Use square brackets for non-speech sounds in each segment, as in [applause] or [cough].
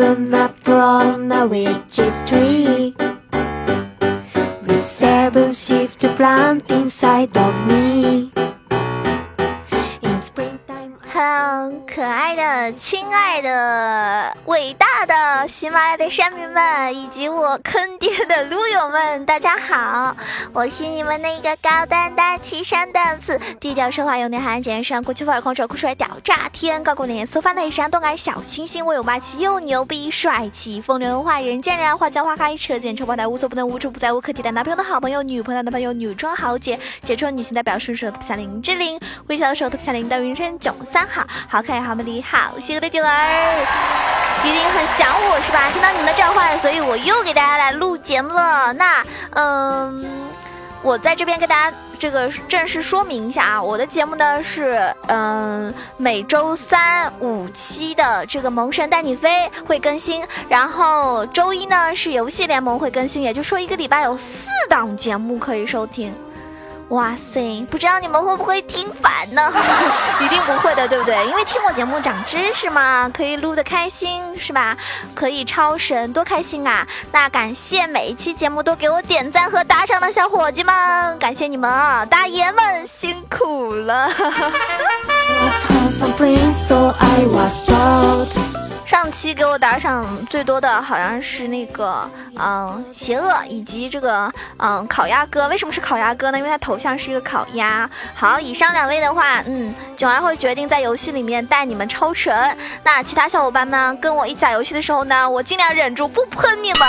seven up on a witch's tree. With seven seeds to plant inside of me. In springtime. Hello，可爱的、 亲爱的、伟大的喜马拉雅的山民们，以及我坑爹的撸友们，大家好！我是你们那个高端大气上档次、低调奢华有内涵、简约时尚国际范儿、空手酷帅屌炸天、高贵脸色发内闪、动感小清新、我有霸气又牛逼、帅气风流文化、人见人爱、花见花开、车见车爆胎、无所不能、无处不在、无可替代、男朋友的好朋友、女朋友的男朋友、女装豪杰、杰出女性代表、顺手特别像林志玲、微笑的时候特别像林的云生囧三好、好。可爱、好美丽、好。邪恶的囧儿，一定很想我是吧？听到你们的召唤，所以我又给大家来录节目了。那，嗯。我在这边跟大家这个正式说明一下啊，我的节目呢是嗯每周三五期的这个《萌神带你飞》会更新，然后周一呢是游戏联盟会更新，也就说一个礼拜有四档节目可以收听。哇塞，不知道你们会不会听烦呢？[laughs] 一定不会的，对不对？因为听我节目长知识嘛，可以录得开心，是吧？可以超神，多开心啊！那感谢每一期节目都给我点赞和打赏的小伙计们，感谢你们，大爷们辛苦了。[laughs] 上期给我打赏最多的好像是那个嗯邪恶以及这个嗯烤鸭哥，为什么是烤鸭哥呢？因为他头像是一个烤鸭。好，以上两位的话，嗯，囧儿会决定在游戏里面带你们超神。那其他小伙伴们跟我一起打游戏的时候呢，我尽量忍住不喷你们，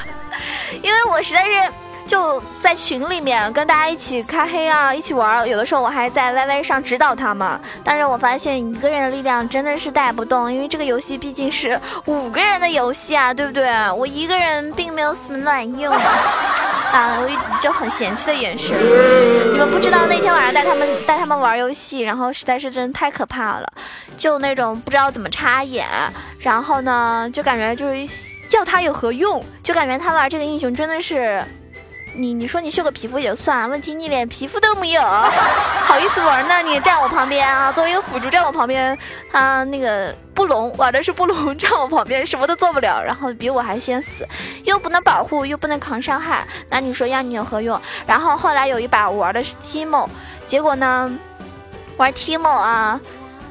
[laughs] 因为我实在是。就在群里面跟大家一起开黑啊，一起玩。有的时候我还在 YY 上指导他们，但是我发现一个人的力量真的是带不动，因为这个游戏毕竟是五个人的游戏啊，对不对？我一个人并没有什么卵用啊，我就很嫌弃的眼神。你们不知道那天晚上带他们带他们玩游戏，然后实在是真的太可怕了，就那种不知道怎么插眼，然后呢就感觉就是要他有何用？就感觉他玩这个英雄真的是。你你说你秀个皮肤也就算了，问题你连皮肤都没有，[laughs] 好意思玩呢？你站我旁边啊，作为一个辅助站我旁边，他那个布隆玩的是布隆，站我旁边什么都做不了，然后比我还先死，又不能保护，又不能扛伤害，那你说要你有何用？然后后来有一把我玩的是 Timo，结果呢，玩 Timo 啊，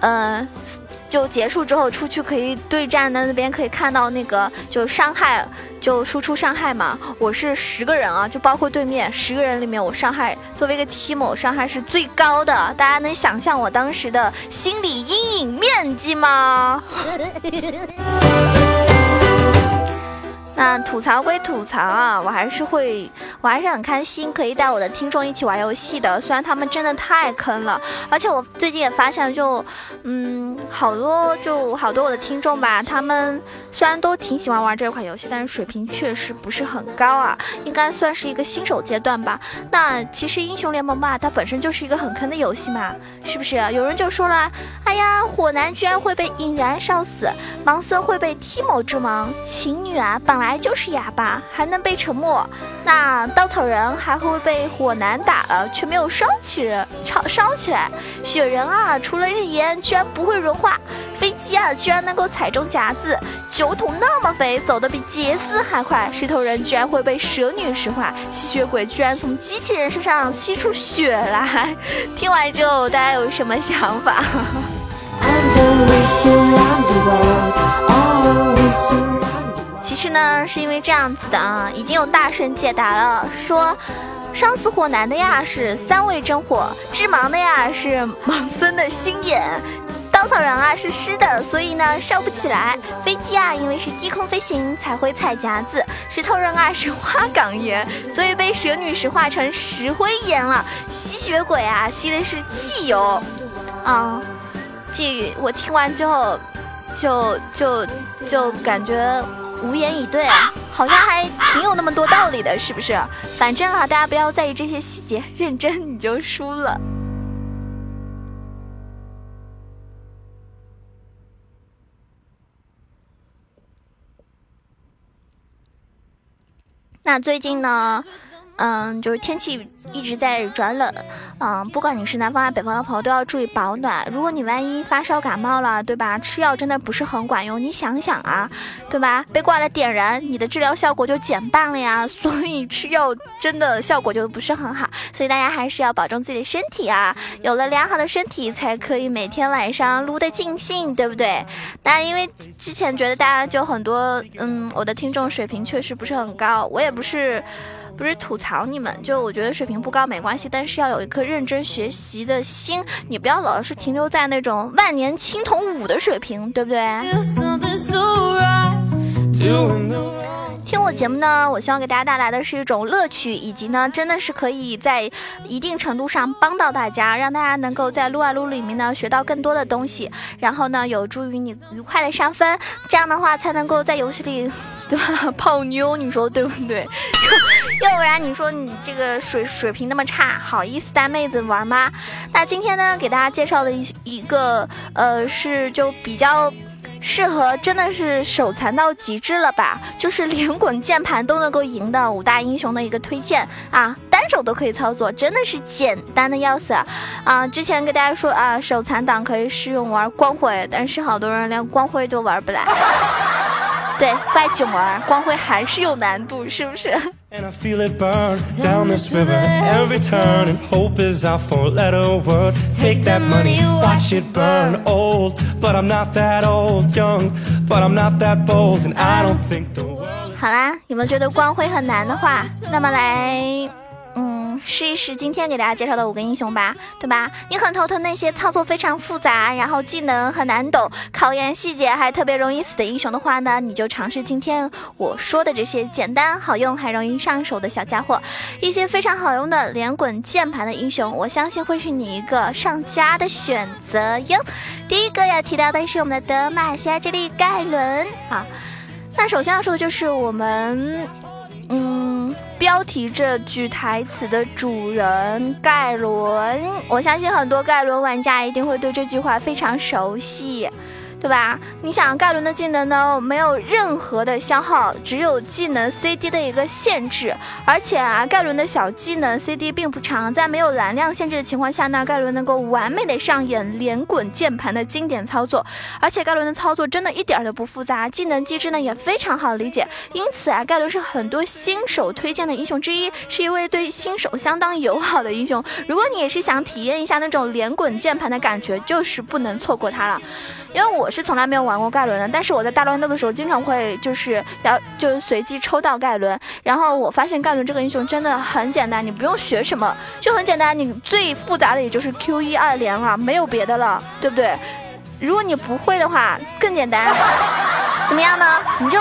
呃。就结束之后出去可以对战的那边可以看到那个就伤害就输出伤害嘛，我是十个人啊，就包括对面十个人里面我伤害作为一个 team 伤害是最高的，大家能想象我当时的心理阴影面积吗？[laughs] 那吐槽归吐槽啊，我还是会，我还是很开心可以带我的听众一起玩游戏的。虽然他们真的太坑了，而且我最近也发现，就，嗯，好多就好多我的听众吧，他们虽然都挺喜欢玩这款游戏，但是水平确实不是很高啊，应该算是一个新手阶段吧。那其实英雄联盟吧，它本身就是一个很坑的游戏嘛，是不是？有人就说了，哎呀，火男居然会被引燃烧死，盲僧会被 Timo 之盲，情侣啊，本来。就是哑巴，还能被沉默。那稻草人还会被火男打了，却没有烧起人，烧烧起来。雪人啊，除了日炎，居然不会融化。飞机啊，居然能够踩中夹子。酒桶那么肥，走得比杰斯还快。石头人居然会被蛇女石化。吸血鬼居然从机器人身上吸出血来。听完之后，大家有什么想法？And then we surround the world. Oh, surround. 呢，是因为这样子的啊，已经有大神解答了，说伤死火男的呀是三味真火，致盲的呀是盲僧的心眼，稻草人啊是湿的，所以呢烧不起来。飞机啊，因为是低空飞行才会踩夹子。石头人啊是花岗岩，所以被蛇女石化成石灰岩了。吸血鬼啊吸的是汽油，啊，这我听完之后，就就就感觉。无言以对，好像还挺有那么多道理的，是不是？反正啊，大家不要在意这些细节，认真你就输了。那最近呢，嗯，就是天气一直在转冷，嗯，不管你是南方还是北方的朋友，都要注意保暖。如果你万一发烧感冒了，对吧？吃药真的不是很管用。你想想啊，对吧？被挂了点燃，你的治疗效果就减半了呀。[laughs] 所以吃药真的效果就不是很好。所以大家还是要保重自己的身体啊！有了良好的身体，才可以每天晚上撸得尽兴，对不对？那因为之前觉得大家就很多，嗯，我的听众水平确实不是很高，我也不是。不是吐槽你们，就我觉得水平不高没关系，但是要有一颗认真学习的心，你不要老是停留在那种万年青铜五的水平，对不对？听我节目呢，我希望给大家带来的是一种乐趣，以及呢，真的是可以在一定程度上帮到大家，让大家能够在撸啊撸里面呢学到更多的东西，然后呢，有助于你愉快的上分，这样的话才能够在游戏里。对吧？泡妞，你说对不对？[laughs] [laughs] 要不然你说你这个水水平那么差，好意思带妹子玩吗？那今天呢，给大家介绍的一一个呃，是就比较适合，真的是手残到极致了吧？就是连滚键盘都能够赢的五大英雄的一个推荐啊，单手都可以操作，真的是简单的要死啊！之前跟大家说啊，手残党可以适用玩光辉，但是好多人连光辉都玩不来。对，怪囧儿，光辉还是有难度，是不是？好啦，有没有觉得光辉很难的话？那么来。试一试今天给大家介绍的五个英雄吧，对吧？你很头疼那些操作非常复杂，然后技能很难懂，考验细节还特别容易死的英雄的话呢，你就尝试今天我说的这些简单好用还容易上手的小家伙，一些非常好用的连滚键盘的英雄，我相信会是你一个上佳的选择哟。第一个要提到的是我们的德玛西亚之力盖伦啊，那首先要说的就是我们，嗯。标题这句台词的主人盖伦，我相信很多盖伦玩家一定会对这句话非常熟悉。对吧？你想盖伦的技能呢，没有任何的消耗，只有技能 CD 的一个限制。而且啊，盖伦的小技能 CD 并不长，在没有蓝量限制的情况下呢，盖伦能够完美的上演连滚键盘的经典操作。而且盖伦的操作真的一点都不复杂，技能机制呢也非常好理解。因此啊，盖伦是很多新手推荐的英雄之一，是一位对新手相当友好的英雄。如果你也是想体验一下那种连滚键盘的感觉，就是不能错过他了。因为我是从来没有玩过盖伦的，但是我在大乱斗的时候经常会就是要就随机抽到盖伦，然后我发现盖伦这个英雄真的很简单，你不用学什么，就很简单，你最复杂的也就是 Q 一二连了，没有别的了，对不对？如果你不会的话，更简单，[laughs] 怎么样呢？你就。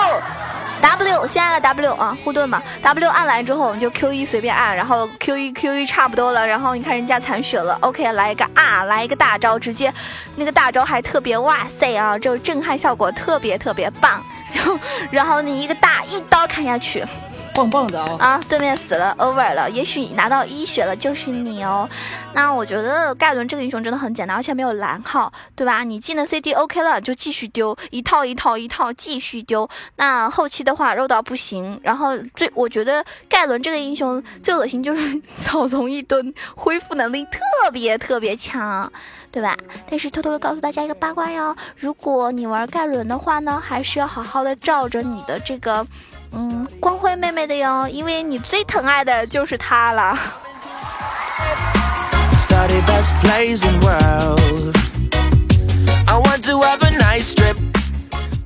W 先按个 W 啊，护盾嘛。W 按完之后，我们就 Q 一随便按，然后 Q 一 Q 一差不多了，然后你看人家残血了，OK，来一个啊，来一个大招，直接那个大招还特别哇塞啊，就震撼效果特别特别棒，[laughs] 就然后你一个大一刀砍下去。棒棒的哦！啊，对面死了，over 了。也许拿到一血了就是你哦。那我觉得盖伦这个英雄真的很简单，而且没有蓝耗，对吧？你技能 CD OK 了就继续丢，一套一套一套继续丢。那后期的话肉到不行。然后最我觉得盖伦这个英雄最恶心就是草丛一蹲，恢复能力特别特别强，对吧？但是偷偷的告诉大家一个八卦哟，如果你玩盖伦的话呢，还是要好好的照着你的这个。嗯，光辉妹妹的哟，因为你最疼爱的就是她了。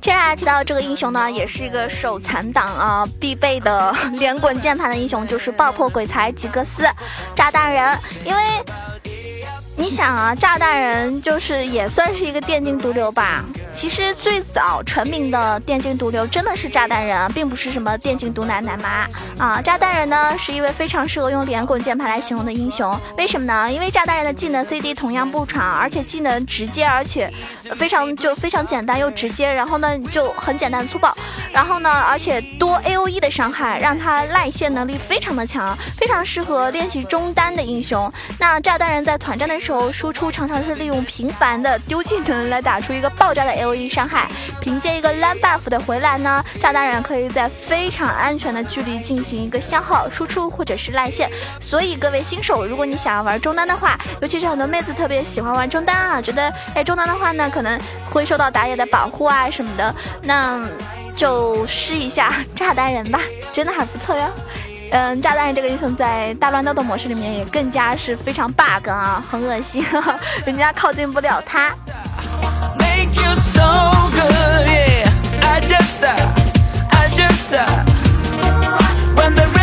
接下来提到这个英雄呢，也是一个手残党啊，必备的连滚键盘的英雄就是爆破鬼才吉格斯炸弹人，因为。你想啊，炸弹人就是也算是一个电竞毒瘤吧。其实最早成名的电竞毒瘤真的是炸弹人，并不是什么电竞毒奶奶妈啊。炸弹人呢是一位非常适合用连滚键盘来形容的英雄。为什么呢？因为炸弹人的技能 CD 同样不长，而且技能直接，而且非常就非常简单又直接。然后呢就很简单粗暴。然后呢而且多 AOE 的伤害，让他赖线能力非常的强，非常适合练习中单的英雄。那炸弹人在团战的时候输出常常是利用频繁的丢技能来打出一个爆炸的 AOE 伤害。凭借一个蓝 buff 的回来呢，炸弹人可以在非常安全的距离进行一个消耗、输出或者是赖线。所以各位新手，如果你想要玩中单的话，尤其是很多妹子特别喜欢玩中单啊，觉得哎中单的话呢，可能会受到打野的保护啊什么的，那就试一下 [laughs] 炸弹人吧，真的还不错哟。嗯，炸弹人这个英雄在大乱斗的模式里面也更加是非常 bug 啊，很恶心，[laughs] 人家靠近不了他。when the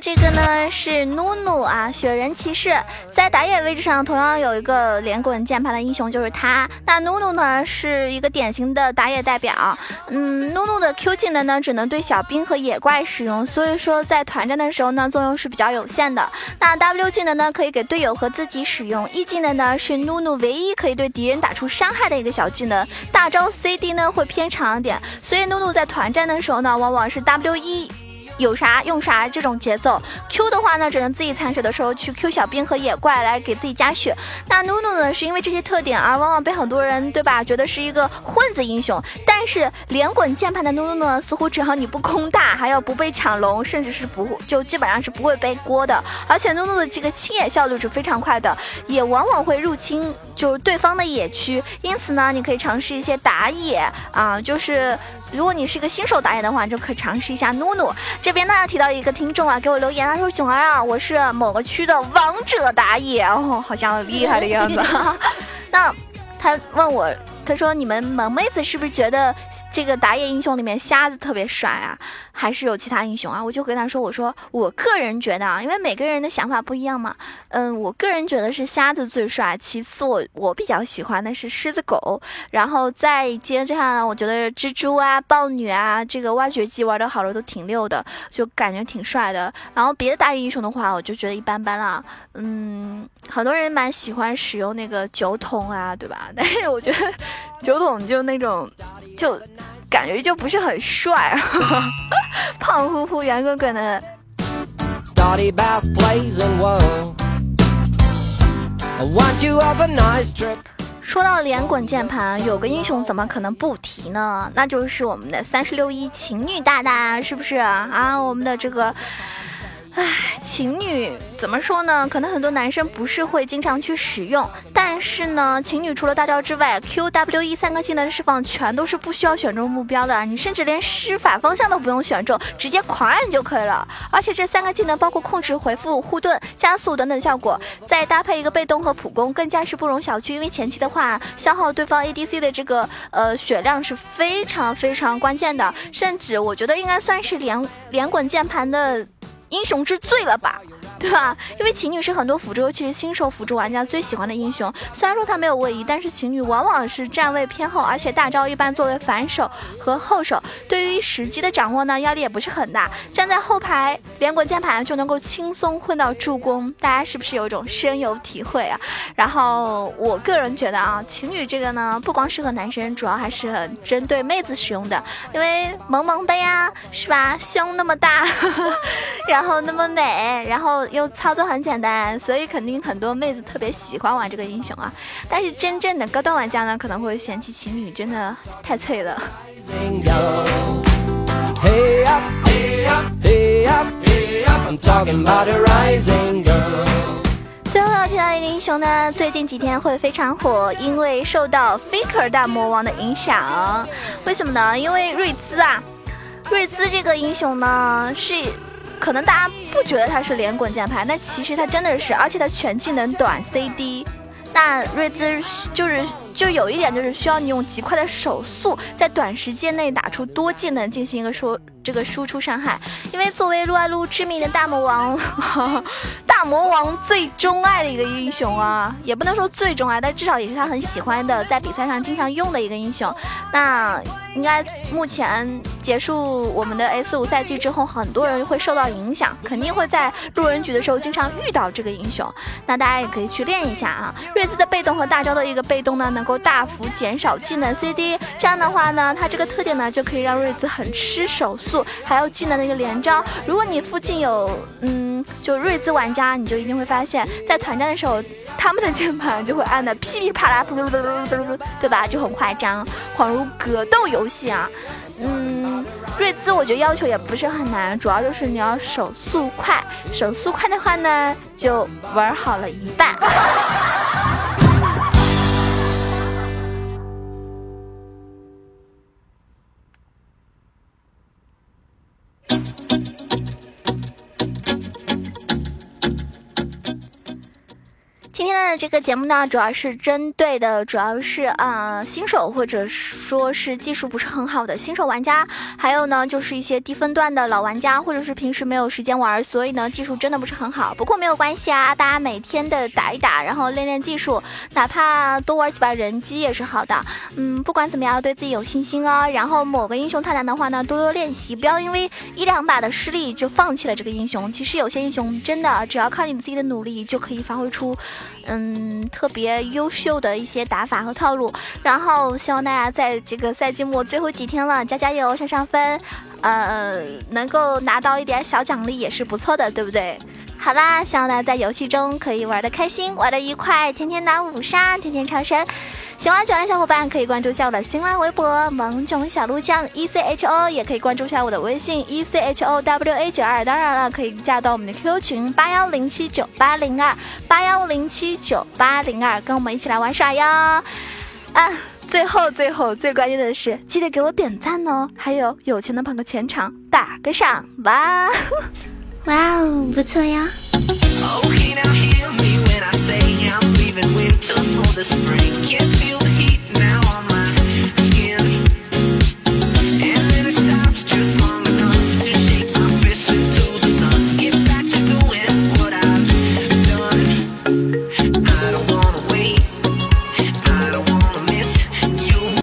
这个呢是努努啊，雪人骑士在打野位置上同样有一个连滚键盘的英雄，就是他。那努努呢是一个典型的打野代表，嗯，努努的 Q 技能呢只能对小兵和野怪使用，所以说在团战的时候呢作用是比较有限的。那 W 技能呢可以给队友和自己使用，E 技能呢是努努唯一可以对敌人打出伤害的一个小技能。大招 CD 呢会偏长一点，所以努努在团战的时候呢往往是 W 一。有啥用啥这种节奏，Q 的话呢，只能自己残血的时候去 Q 小兵和野怪来给自己加血。那努努呢，是因为这些特点而往往被很多人对吧，觉得是一个混子英雄。但但是连滚键盘的努努呢，似乎只要你不空大，还要不被抢龙，甚至是不就基本上是不会背锅的。而且努努的这个清野效率是非常快的，也往往会入侵就是对方的野区。因此呢，你可以尝试一些打野啊，就是如果你是一个新手打野的话，就可以尝试一下努努。这边呢提到一个听众啊，给我留言啊，说囧儿啊，我是某个区的王者打野哦，好像厉害的样子。[laughs] 那他问我，他说你们萌妹子是不是觉得？这个打野英雄里面，瞎子特别帅啊，还是有其他英雄啊？我就跟他说，我说我个人觉得啊，因为每个人的想法不一样嘛，嗯，我个人觉得是瞎子最帅，其次我我比较喜欢的是狮子狗，然后再接着下来，我觉得蜘蛛啊、豹女啊，这个挖掘机玩的好的都挺溜的，就感觉挺帅的。然后别的打野英雄的话，我就觉得一般般了，嗯，很多人蛮喜欢使用那个酒桶啊，对吧？但是我觉得 [laughs] 酒桶就那种就。感觉就不是很帅，[laughs] 胖乎乎、圆滚滚的。说到连滚键盘，有个英雄怎么可能不提呢？那就是我们的三十六一情侣大大，是不是啊？我们的这个。唉，情侣怎么说呢？可能很多男生不是会经常去使用，但是呢，情侣除了大招之外，Q、W、E 三个技能释放全都是不需要选中目标的，你甚至连施法方向都不用选中，直接狂按就可以了。而且这三个技能包括控制、回复、护盾、加速等等效果，再搭配一个被动和普攻，更加是不容小觑。因为前期的话，消耗对方 ADC 的这个呃血量是非常非常关键的，甚至我觉得应该算是连连滚键盘的。英雄之罪了吧？对吧？因为琴女是很多辅助，尤其是新手辅助玩家最喜欢的英雄。虽然说她没有位移，但是琴女往往是站位偏后，而且大招一般作为反手和后手，对于时机的掌握呢，压力也不是很大。站在后排连滚键盘就能够轻松混到助攻，大家是不是有一种深有体会啊？然后我个人觉得啊，琴女这个呢，不光适合男生，主要还是很针对妹子使用的，因为萌萌的呀，是吧？胸那么大，[laughs] [laughs] 然后那么美，然后。又操作很简单，所以肯定很多妹子特别喜欢玩这个英雄啊。但是真正的高端玩家呢，可能会嫌弃情侣真的太脆了。最后要提到一个英雄呢，最近几天会非常火，因为受到 Faker 大魔王的影响。为什么呢？因为瑞兹啊，瑞兹这个英雄呢是。可能大家不觉得他是连滚键盘，但其实他真的是，而且他全技能短 CD。那瑞兹就是就有一点就是需要你用极快的手速，在短时间内打出多技能进行一个说这个输出伤害。因为作为撸啊撸知名的大魔王，[laughs] 魔王最钟爱的一个英雄啊，也不能说最钟爱，但至少也是他很喜欢的，在比赛上经常用的一个英雄。那应该目前。结束我们的 S 五赛季之后，很多人会受到影响，肯定会在路人局的时候经常遇到这个英雄。那大家也可以去练一下啊。瑞兹的被动和大招的一个被动呢，能够大幅减少技能 CD，这样的话呢，它这个特点呢，就可以让瑞兹很吃手速，还有技能的一个连招。如果你附近有。嗯，就瑞兹玩家，你就一定会发现，在团战的时候，他们的键盘就会按的噼里啪啦，对吧？就很夸张，恍如格斗游戏啊。嗯，瑞兹我觉得要求也不是很难，主要就是你要手速快，手速快的话呢，就玩好了一半。那这个节目呢，主要是针对的，主要是啊新手或者说是技术不是很好的新手玩家，还有呢就是一些低分段的老玩家，或者是平时没有时间玩，所以呢技术真的不是很好。不过没有关系啊，大家每天的打一打，然后练练技术，哪怕多玩几把人机也是好的。嗯，不管怎么样，对自己有信心哦。然后某个英雄太难的话呢，多多练习，不要因为一两把的失利就放弃了这个英雄。其实有些英雄真的只要靠你自己的努力，就可以发挥出。嗯，特别优秀的一些打法和套路，然后希望大家在这个赛季末最后几天了，加加油，上上分，呃，能够拿到一点小奖励也是不错的，对不对？好啦，希望大家在游戏中可以玩的开心，玩的愉快，天天拿五杀，天天超神。喜欢九的小伙伴可以关注一下我的新浪微博“萌宠小鹿酱 E C H O”，也可以关注一下我的微信 “E C H O W A 九二”。当然了，可以加到我们的 QQ 群八幺零七九八零二八幺零七九八零二，跟我们一起来玩耍哟！啊，最后最后最关键的是，记得给我点赞哦！还有有钱的捧个全场，打个赏吧！哇哦，不错呀！Okay, I'm leaving winter for the spring. Can't feel the heat